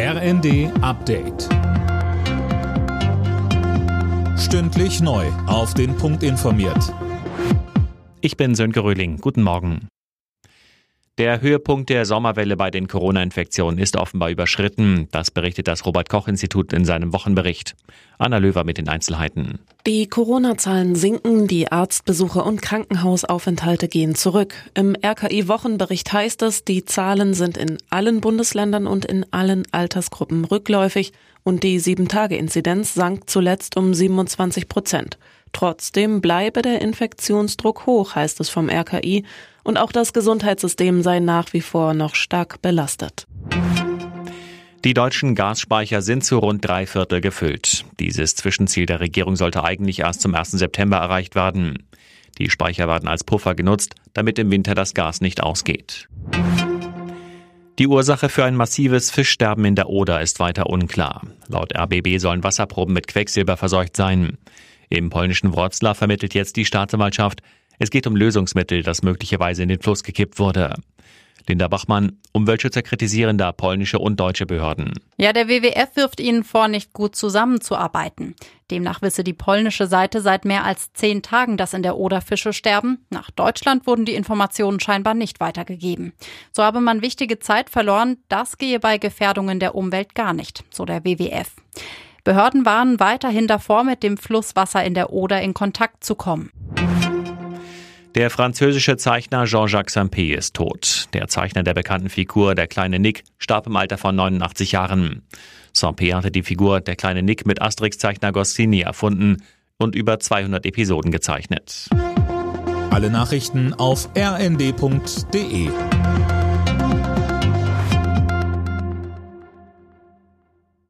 RND Update. Stündlich neu. Auf den Punkt informiert. Ich bin Sönke Röhling. Guten Morgen. Der Höhepunkt der Sommerwelle bei den Corona-Infektionen ist offenbar überschritten. Das berichtet das Robert-Koch-Institut in seinem Wochenbericht. Anna Löwer mit den Einzelheiten. Die Corona-Zahlen sinken, die Arztbesuche und Krankenhausaufenthalte gehen zurück. Im RKI-Wochenbericht heißt es, die Zahlen sind in allen Bundesländern und in allen Altersgruppen rückläufig und die 7-Tage-Inzidenz sank zuletzt um 27 Prozent. Trotzdem bleibe der Infektionsdruck hoch, heißt es vom RKI, und auch das Gesundheitssystem sei nach wie vor noch stark belastet. Die deutschen Gasspeicher sind zu rund drei Viertel gefüllt. Dieses Zwischenziel der Regierung sollte eigentlich erst zum 1. September erreicht werden. Die Speicher werden als Puffer genutzt, damit im Winter das Gas nicht ausgeht. Die Ursache für ein massives Fischsterben in der Oder ist weiter unklar. Laut RBB sollen Wasserproben mit Quecksilber verseucht sein. Im polnischen Wroclaw vermittelt jetzt die Staatsanwaltschaft. Es geht um Lösungsmittel, das möglicherweise in den Fluss gekippt wurde. Linda Bachmann, Umweltschützer kritisieren da polnische und deutsche Behörden. Ja, der WWF wirft ihnen vor, nicht gut zusammenzuarbeiten. Demnach wisse die polnische Seite seit mehr als zehn Tagen, dass in der Oder Fische sterben. Nach Deutschland wurden die Informationen scheinbar nicht weitergegeben. So habe man wichtige Zeit verloren. Das gehe bei Gefährdungen der Umwelt gar nicht, so der WWF. Behörden warnen weiterhin davor, mit dem Flusswasser in der Oder in Kontakt zu kommen. Der französische Zeichner Jean-Jacques Sampé ist tot. Der Zeichner der bekannten Figur Der kleine Nick starb im Alter von 89 Jahren. Sampé hatte die Figur Der kleine Nick mit Asterix-Zeichner Goscinny erfunden und über 200 Episoden gezeichnet. Alle Nachrichten auf rnd.de